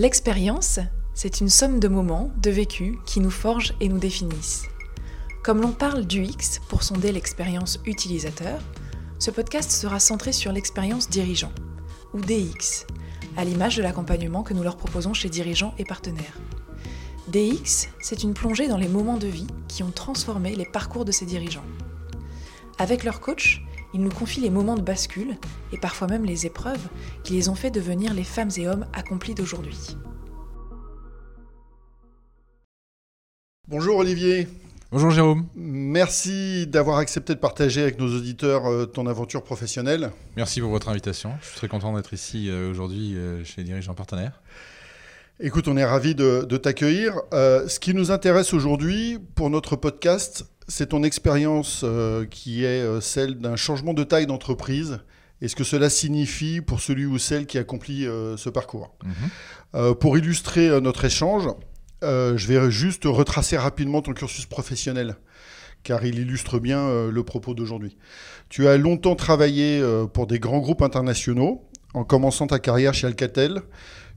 L'expérience, c'est une somme de moments, de vécus qui nous forgent et nous définissent. Comme l'on parle du X pour sonder l'expérience utilisateur, ce podcast sera centré sur l'expérience dirigeant, ou DX, à l'image de l'accompagnement que nous leur proposons chez dirigeants et partenaires. DX, c'est une plongée dans les moments de vie qui ont transformé les parcours de ces dirigeants. Avec leur coach, ils nous confient les moments de bascule et parfois même les épreuves qui les ont fait devenir les femmes et hommes accomplis d'aujourd'hui. Bonjour Olivier. Bonjour Jérôme. Merci d'avoir accepté de partager avec nos auditeurs euh, ton aventure professionnelle. Merci pour votre invitation. Je suis très content d'être ici euh, aujourd'hui euh, chez les dirigeants partenaires. Écoute, on est ravis de, t'accueillir. ce qui nous intéresse aujourd'hui pour notre podcast, c'est ton expérience qui est celle d'un changement de taille d'entreprise et ce que cela signifie pour celui ou celle qui accomplit ce parcours? Mhm. pour illustrer notre échange, euh, je vais juste retracer rapidement ton cursus professionnel, car il illustre bien euh, le propos d'aujourd'hui. Tu as longtemps travaillé euh, pour des grands groupes internationaux, en commençant ta carrière chez Alcatel,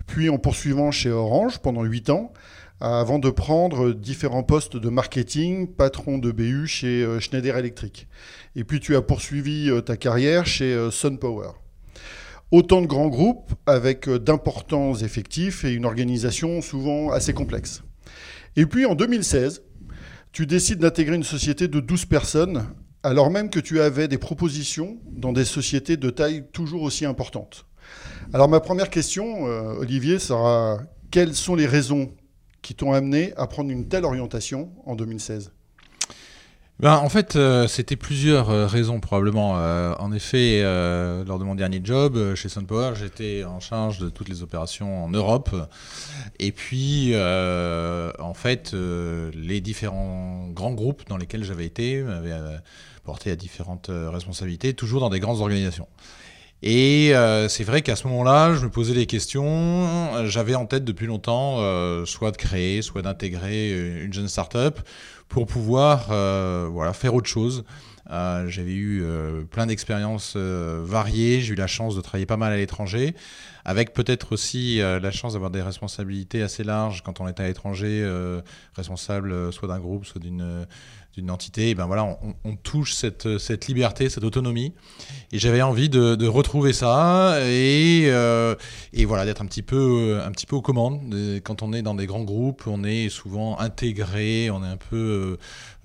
puis en poursuivant chez Orange pendant 8 ans, avant de prendre différents postes de marketing, patron de BU chez Schneider Electric. Et puis tu as poursuivi ta carrière chez SunPower. Autant de grands groupes avec euh, d'importants effectifs et une organisation souvent assez complexe. Et puis en 2016, tu décides d'intégrer une société de 12 personnes alors même que tu avais des propositions dans des sociétés de taille toujours aussi importante. Alors ma première question, euh, Olivier, sera quelles sont les raisons qui t'ont amené à prendre une telle orientation en 2016 ben, en fait, euh, c'était plusieurs euh, raisons probablement. Euh, en effet, lors de mon dernier job chez SunPower, j'étais en charge de toutes les opérations en Europe. Et puis, en fait, les différents grands groupes dans lesquels j'avais été m'avaient porté à différentes responsabilités, toujours dans des grandes organisations. Et c'est vrai qu'à ce moment-là, je me posais des questions. J'avais en tête depuis longtemps, soit de créer, soit d'intégrer une jeune start-up pour pouvoir euh, voilà, faire autre chose. Euh, j'avais eu euh, plein d'expériences variées, j'ai eu la chance de travailler pas mal à l'étranger, avec peut-être aussi la chance d'avoir des responsabilités assez larges quand on est à l'étranger, responsable soit d'un groupe, soit d'une d'une entité, et ben voilà, on, touche cette, liberté, cette autonomie. Et j'avais envie de, retrouver ça et, et voilà, d'être un peu, un petit peu aux commandes. Quand on est dans des grands groupes, on est souvent intégré, on est un peu,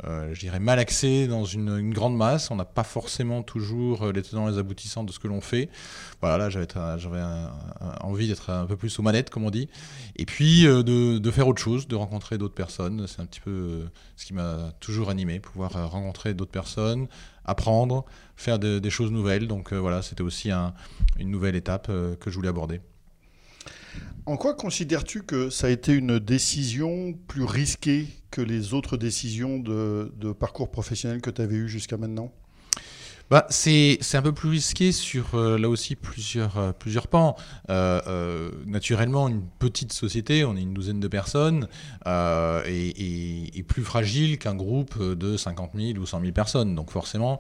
euh, je dirais, malaxé dans une, grande masse. On n'a pas forcément toujours les tenants et les aboutissants de ce que l'on fait. Voilà, là, j'avais, envie d'être un peu plus aux manettes, comme on dit. Et puis, de, de, faire autre chose, de rencontrer d'autres personnes. C'est un petit peu ce qui m'a toujours animé pouvoir euh, rencontrer d'autres personnes, apprendre, faire des choses nouvelles. Donc euh, voilà, c'était aussi une nouvelle étape euh, que je voulais aborder. En quoi considères-tu que ça a été une décision plus risquée que les autres décisions de, parcours professionnel que tu avais eues jusqu'à maintenant? Bah, c'est un peu plus risqué sur euh, là aussi plusieurs, euh, plusieurs pans. Euh, naturellement, une petite société, on est une douzaine de personnes, est, plus fragile qu'un groupe de 50 000 ou 100 000 personnes. Donc forcément,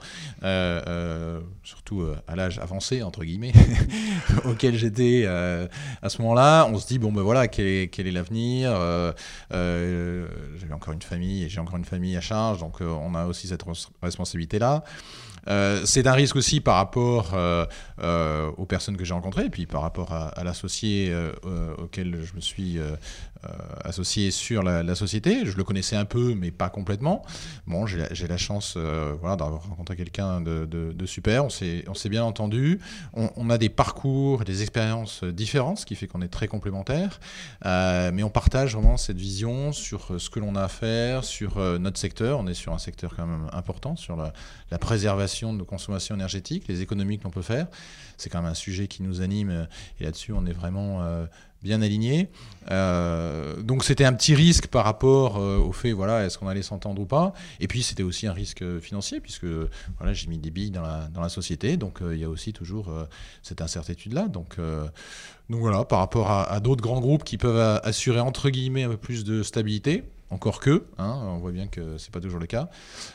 surtout à l'âge avancé, entre guillemets, auquel j'étais à ce moment-là, on se dit, bon ben voilà, quel est, quel est l'avenir? J'avais encore une famille et j'ai encore une famille à charge, donc on a aussi cette responsabilité-là. Euh, c'est un risque aussi par rapport euh, euh, aux personnes que j'ai rencontrées, et puis par rapport à, l'associé auquel je me suis associé sur la, société. Je le connaissais un peu, mais pas complètement. Bon, j'ai la chance voilà, d'avoir rencontré quelqu'un de, super. On s'est bien entendu. On, a des parcours, des expériences différentes, ce qui fait qu'on est très complémentaires. mais on partage vraiment cette vision sur ce que l'on a à faire, sur notre secteur. On est sur un secteur quand même important, sur la préservation de nos consommations énergétiques, les économies que l'on peut faire. C'est quand même un sujet qui nous anime euh, et là-dessus on est vraiment euh, bien aligné. Euh, donc c'était un petit risque par rapport au fait, voilà, est-ce qu'on allait s'entendre ou pas. Et puis c'était aussi un risque financier puisque voilà, j'ai mis des billes dans la, dans la société, donc il y a aussi toujours cette incertitude-là. Donc, voilà, par rapport à d'autres grands groupes qui peuvent assurer entre guillemets un peu plus de stabilité. Encore que, hein, on voit bien que c'est pas toujours le cas.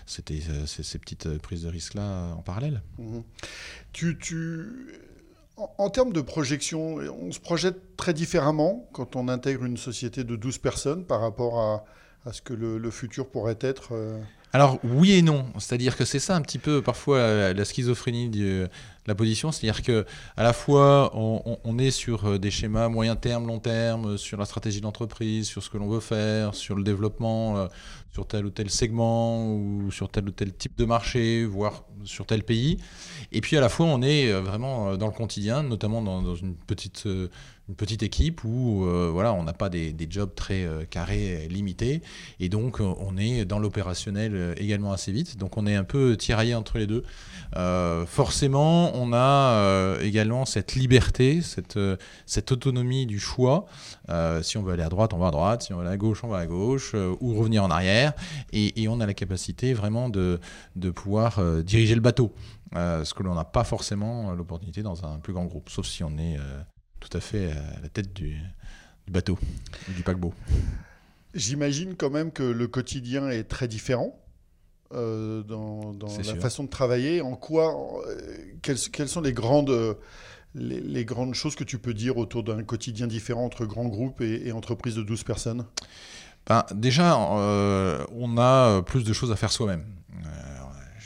C'était euh, ces petites prises de risque là en parallèle. Mhm. Tu, tu, En, termes de projection, on se projette très différemment quand on intègre une société de 12 personnes par rapport à, à ce que le, futur pourrait être euh Alors oui et non, c'est-à-dire que c'est ça un petit peu parfois la, schizophrénie de la position, c'est-à-dire que à la fois on, est sur euh, des schémas moyen terme, long terme, sur la stratégie d'entreprise, sur ce que l'on veut faire, sur le développement, euh, sur tel ou tel segment ou sur tel ou tel type de marché, voire sur tel pays. Et puis à la fois, on est euh, vraiment euh, dans le quotidien, notamment dans, une, petite, euh, une petite équipe où voilà, on n'a pas des, des, jobs très carrés, limités. Et donc, on est dans l'opérationnel également assez vite. Donc, on est un peu tiraillé entre les deux. forcément, on a également cette liberté, cette, cette autonomie du choix. si on veut aller à droite, on va à droite. Si on veut aller à gauche, on va à gauche. ou revenir en arrière. Et, et, on a la capacité vraiment de, de pouvoir diriger le bateau. Euh, ce que l'on n'a pas forcément euh, l'opportunité dans un plus grand groupe, sauf si on est euh, tout à fait à la tête du, bateau, du paquebot. J'imagine quand même que le quotidien est très différent dans, la façon de travailler. En quoi, quelles, sont les grandes, les, grandes choses que tu peux dire autour d'un quotidien différent entre grands groupes et, et entreprises de 12 personnes? Ben, Déjà, on a plus de choses à faire soi-même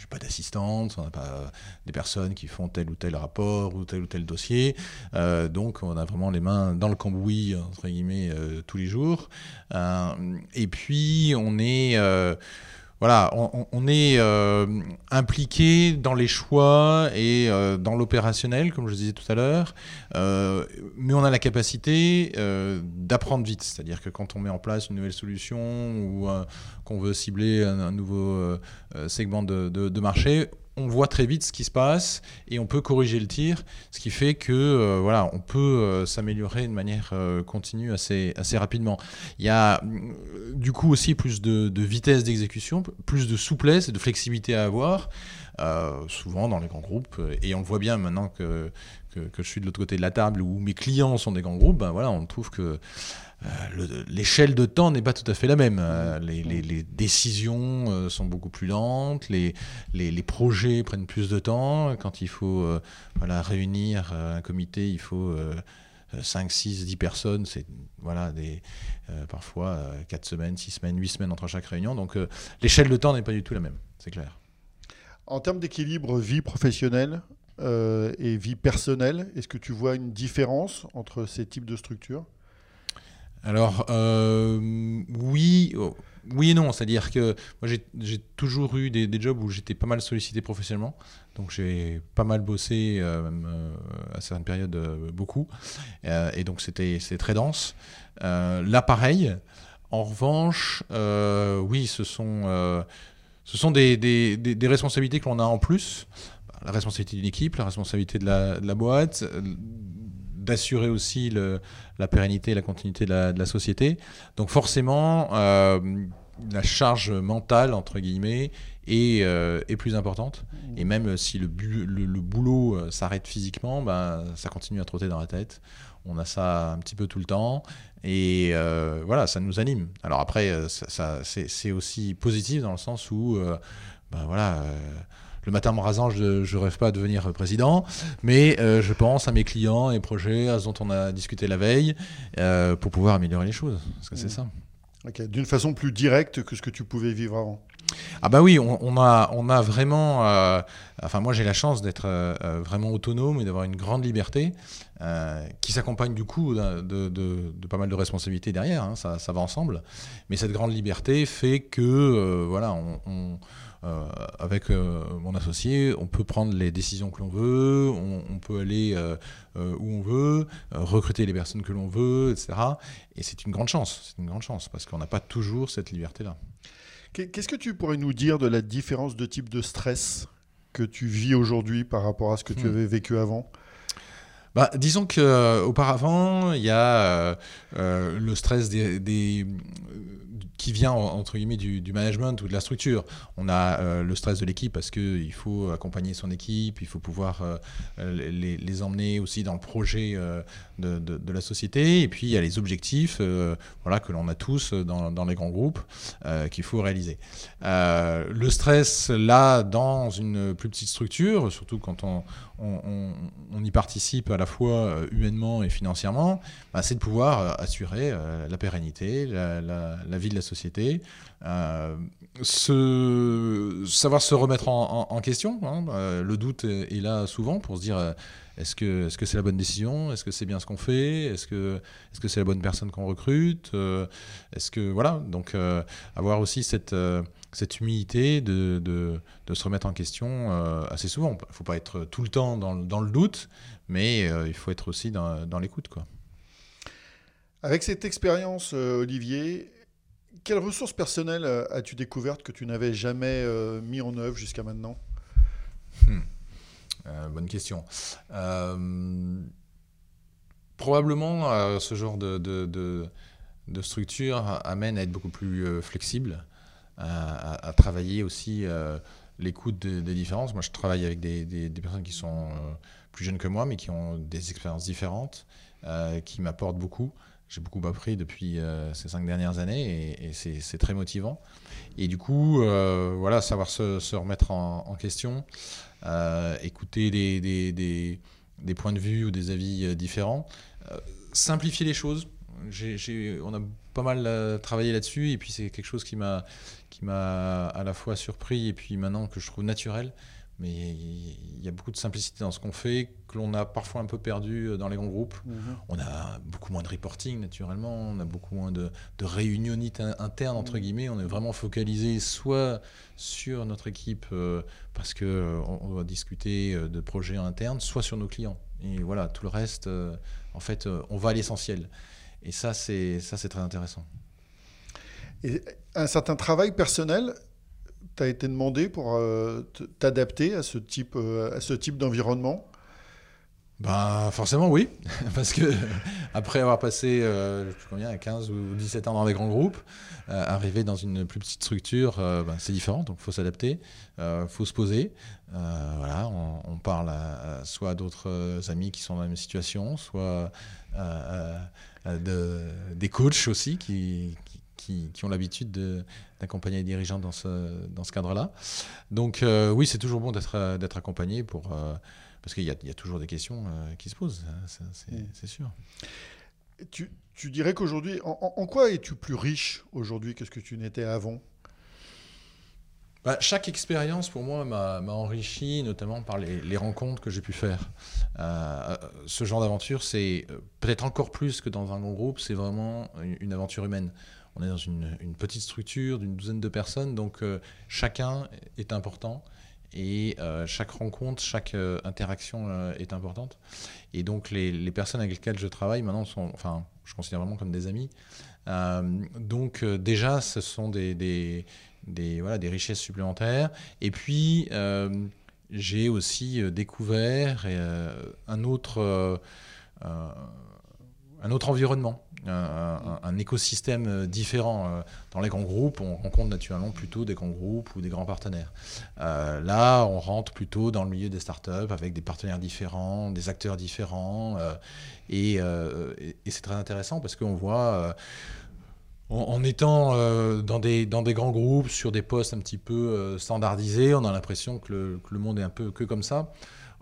pas d'assistante, on n'a pas des personnes qui font tel ou tel rapport ou tel ou tel dossier. Euh, donc on a vraiment les mains dans le cambouis, entre guillemets, euh, tous les jours. Euh, et puis on est voilà, on, est euh, impliqué dans les choix et euh, dans l'opérationnel, comme je disais tout à l'heure, euh, mais on a la capacité d'apprendre vite. C'est-à-dire que quand on met en place une nouvelle solution ou qu'on veut cibler un, nouveau segment de marché, on voit très vite ce qui se passe et on peut corriger le tir, ce qui fait que euh, voilà, on peut euh, s'améliorer de manière euh, continue assez, rapidement. Il y a du coup aussi plus de, vitesse d'exécution, plus de souplesse et de flexibilité à avoir, souvent dans les grands groupes, et on voit bien maintenant que je suis de l'autre côté de la table où mes clients sont des grands groupes, ben voilà, on trouve que euh, l'échelle de temps n'est pas tout à fait la même. Euh, les, décisions euh, sont beaucoup plus lentes, les, projets prennent plus de temps. Quand il faut voilà, réunir un comité, il faut 5, 6, 10 personnes. C'est voilà, des, parfois 4 semaines, 6 semaines, 8 semaines entre chaque réunion. Donc l'échelle de temps n'est pas du tout la même, c'est clair. En termes d'équilibre vie professionnelle et vie personnelle, est-ce que tu vois une différence entre ces types de structures? Alors, euh, oui, oui et non. C'est-à-dire que moi, j'ai toujours eu des, jobs où j'étais pas mal sollicité professionnellement. Donc, j'ai pas mal bossé, euh, euh, à certaines périodes, beaucoup. et donc, c'était très dense. là, pareil. En revanche, oui, ce sont, ce sont des, des responsabilités que l'on a en plus. La responsabilité d'une équipe, la responsabilité de la boîte d'assurer aussi la pérennité et la continuité de la, société. Donc forcément, euh, la charge mentale, entre guillemets, est, euh, est plus importante. Et même si le, boulot euh, s'arrête physiquement, ben, ça continue à trotter dans la tête. On a ça un petit peu tout le temps. Et voilà, ça nous anime. Alors après, ça, c'est aussi positif dans le sens où, ben voilà le matin en me rasant, je ne rêve pas à devenir président, mais euh, je pense à mes clients et projets, à ce dont on a discuté la veille, euh, pour pouvoir améliorer les choses. Parce que c'est ça. D'une façon plus directe que ce que tu pouvais vivre avant. Ah bah oui, on, a, on a vraiment... Euh, enfin moi j'ai la chance d'être vraiment autonome et d'avoir une grande liberté qui s'accompagne du coup de, pas mal de responsabilités derrière, hein, ça, ça, va ensemble. Mais cette grande liberté fait que voilà, on avec euh, mon associé, on peut prendre les décisions que l'on veut, on, peut aller euh, où on veut, recruter les personnes que l'on veut, etc. Et c'est une grande chance, c'est une grande chance, parce qu'on n'a pas toujours cette liberté-là. Qu'est-ce que tu pourrais nous dire de la différence de type de stress que tu vis aujourd'hui par rapport à ce que tu hmm. avais vécu avant? Bah, disons qu'auparavant, il y a le stress des, qui vient entre guillemets du, management ou de la structure. On a euh, le stress de l'équipe parce qu'il faut accompagner son équipe, il faut pouvoir euh, les, emmener aussi dans le projet euh, de, la société. Et puis il y a les objectifs voilà, que l'on a tous dans, les grands groupes qu'il faut réaliser. le stress là, dans une plus petite structure, surtout quand on, on, y participe à la fois humainement et financièrement, bah, c'est de pouvoir assurer la pérennité, la, vie de la société, euh, se, savoir se remettre en, question. Hein, euh, le doute est, là souvent pour se dire euh, est-ce que c'est -ce c'est la bonne décision? Est-ce que c'est bien ce qu'on fait? Est-ce que c'est -ce c'est la bonne personne qu'on recrute? Est-ce que voilà donc avoir aussi cette cette humilité de, de, de, se remettre en question assez souvent. Il ne faut pas être tout le temps dans, dans le doute, mais il faut être aussi dans, dans l'écoute. Avec cette expérience, Olivier, quelles ressources personnelles euh, as-tu découvertes que tu n'avais jamais euh, mis en œuvre jusqu'à maintenant? Hmm. Euh, Bonne question. probablement, ce genre de, structure amène à être beaucoup plus flexible, à, travailler aussi l'écoute des, différences. Moi, je travaille avec des, des personnes qui sont plus jeunes que moi, mais qui ont des expériences différentes, qui m'apportent beaucoup. J'ai beaucoup appris depuis euh, ces cinq dernières années et, c'est très motivant. Et du coup, euh, voilà, savoir se, remettre en, question, euh, écouter des, points de vue ou des avis différents, simplifier les choses. on a pas mal travaillé là-dessus et puis c'est quelque chose qui m'a à la fois surpris et puis maintenant que je trouve naturel mais il y a beaucoup de simplicité dans ce qu'on fait que l'on a parfois un peu perdu euh, dans les grands groupes. Mhm. On a beaucoup moins de reporting naturellement, on a beaucoup moins de, de réunionites internes entre mhm. guillemets. On est vraiment focalisé soit sur notre équipe euh, parce que euh, on, doit discuter de projets internes, soit sur nos clients. Et voilà, tout le reste, en fait, on va à l'essentiel. Et ça, c'est ça, c'est très intéressant. Et un certain travail personnel tu as été demandé pour euh, t'adapter à ce type, euh, à type d'environnement? Ben, forcément oui, parce que après avoir passé euh, combien, 15 ou 17 ans dans des grands groupes, arriver dans une plus petite structure, ben, c'est différent, donc il faut s'adapter, il faut se poser. voilà, on, parle à, soit d'autres amis qui sont dans la même situation, soit de, des coachs aussi qui, ont l'habitude d'accompagner les dirigeants dans ce, dans ce cadre-là. Donc euh, oui, c'est toujours bon d'être euh, accompagné pour, euh, parce qu'il y, y, a toujours des questions qui se posent, hein, mm. c'est sûr. Tu, tu dirais qu'aujourd'hui, en, quoi es-tu plus riche aujourd'hui que ce que tu n'étais avant? Bah, chaque expérience pour moi m'a enrichi, notamment par les, les rencontres que j'ai pu faire. ce genre d'aventure, c'est peut-être encore plus que dans un grand groupe, c'est vraiment une aventure humaine. On est dans une, petite structure d'une douzaine de personnes, donc euh, chacun est important et euh, chaque rencontre, chaque euh, interaction est importante. Et donc les, personnes avec lesquelles je travaille maintenant sont, enfin, je considère vraiment comme des amis. donc déjà, ce sont des, voilà, des richesses supplémentaires. Et puis, j'ai aussi découvert un autre un autre environnement, un, écosystème euh, différent. Euh, dans les grands groupes, on rencontre naturellement plutôt des grands groupes ou des grands partenaires. Euh, là, on rentre plutôt dans le milieu des startups avec des partenaires différents, des acteurs différents. et, c'est très intéressant parce qu'on voit en, étant dans, des, grands groupes, sur des postes un petit peu standardisés, on a l'impression que que le, monde est un peu que comme ça.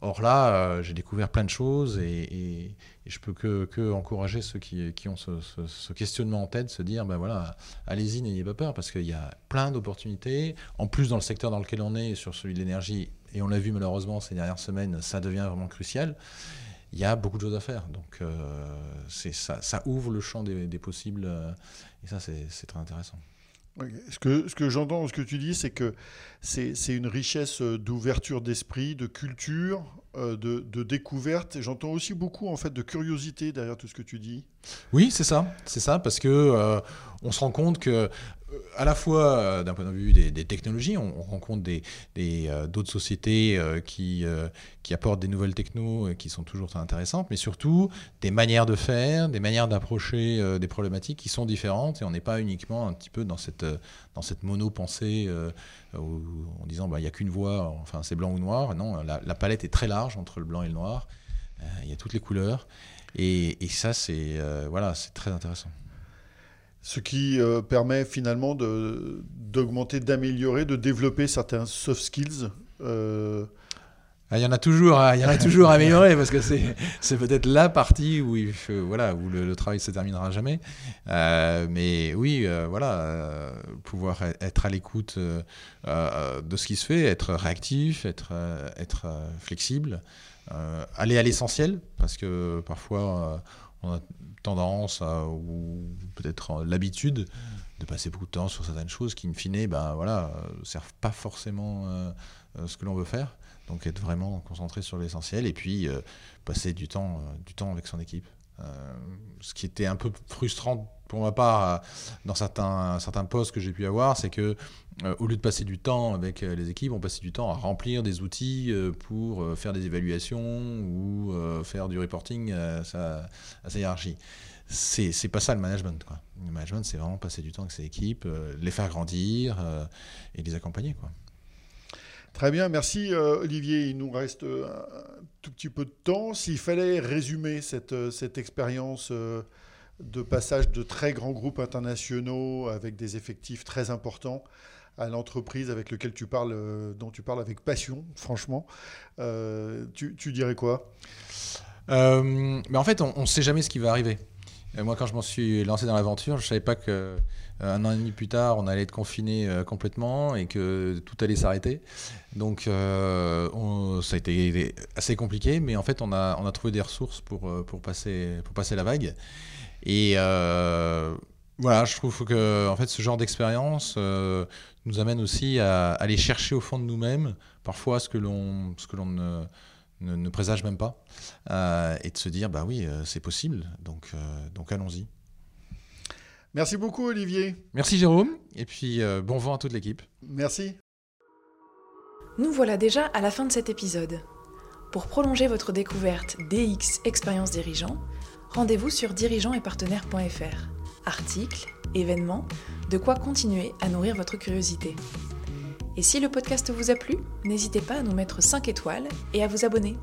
Or là, j'ai découvert plein de choses et, je peux que, encourager ceux qui, ont ce, questionnement en tête, se dire, ben voilà, allez-y, n'ayez pas peur, parce qu'il y a plein d'opportunités. En plus, dans le secteur dans lequel on est, sur celui de l'énergie, et on l'a vu malheureusement ces dernières semaines, ça devient vraiment crucial. Il y a beaucoup de choses à faire. Donc, euh, ça, ouvre le champ des, des possibles, euh, et ça, c'est très intéressant. Ce que, ce que j'entends, ce que tu dis, c'est que c'est une richesse d'ouverture d'esprit, de culture, euh, de, de, découverte. J'entends aussi beaucoup en fait de curiosité derrière tout ce que tu dis. Oui, c'est ça, c'est ça, parce que euh, on se rend compte que euh, à la fois euh, d'un point de vue des, technologies, on, rencontre des, euh, d'autres sociétés qui, qui apportent des nouvelles technos qui sont toujours très intéressantes, mais surtout des manières de faire, des manières d'approcher des problématiques qui sont différentes et on n'est pas uniquement un petit peu dans cette, dans cette mono-pensée en disant bah, il n'y a qu'une voie, enfin c'est blanc ou noir. Non, la, palette est très large entre le blanc et le noir. Il y a toutes les couleurs. Et, ça, c'est voilà, c'est très intéressant ce qui euh, permet finalement d'augmenter, d'améliorer, de développer certains soft skills. Euh. Ah, il y en a toujours, hein, il y en a toujours à améliorer parce que c'est peut-être la partie où, il voilà, où le, travail se terminera jamais. Euh, mais oui, voilà, pouvoir e-, être à l'écoute de ce qui se fait, être réactif, être, être flexible, aller à l'essentiel parce que parfois on a tendance ou peut-être l'habitude de passer beaucoup de temps sur certaines choses qui, in fine, ben, voilà, servent pas forcément euh, euh, ce que l'on veut faire. Donc être vraiment concentré sur l'essentiel et puis euh, passer du temps, du temps avec son équipe. ce qui était un peu frustrant pour ma part dans certains, certains postes que j'ai pu avoir, c'est que au lieu de passer du temps avec les équipes, on passait du temps à remplir des outils pour faire des évaluations ou faire du reporting à sa, hiérarchie c'est pas ça le management. Le management, c'est vraiment passer du temps avec ses équipes, euh, les faire grandir euh, et les accompagner. Quoi. Très bien, merci euh, Olivier. Il nous reste un tout petit peu de temps. S'il fallait résumer cette, cette expérience de passage de très grands groupes internationaux avec des effectifs très importants à l'entreprise avec lequel tu parles, dont tu parles avec passion, franchement, tu, tu, dirais quoi? Mais En fait, on ne sait jamais ce qui va arriver moi, quand je m'en suis lancé dans l'aventure, je savais pas que euh, un an et demi plus tard, on allait être confiné euh, complètement et que tout allait s'arrêter. Donc, euh, ça a été assez compliqué, mais en fait, on a, on a trouvé des ressources pour, pour, passer, pour passer la vague. Et voilà, je trouve que en fait, ce genre d'expérience nous amène aussi à aller chercher au fond de nous-mêmes parfois ce que l'on ne ne, présage même pas, euh, et de se dire, bah oui, euh, c'est possible, donc, euh, donc allons-y. Merci beaucoup Olivier. Merci Jérôme, et puis bon vent à toute l'équipe. Merci. Nous voilà déjà à la fin de cet épisode. Pour prolonger votre découverte DX Expérience Dirigeant, rendez-vous sur dirigeantetpartenaires.fr. Articles, événements, de quoi continuer à nourrir votre curiosité. Et si le podcast vous a plu, n'hésitez pas à nous mettre 5 étoiles et à vous abonner.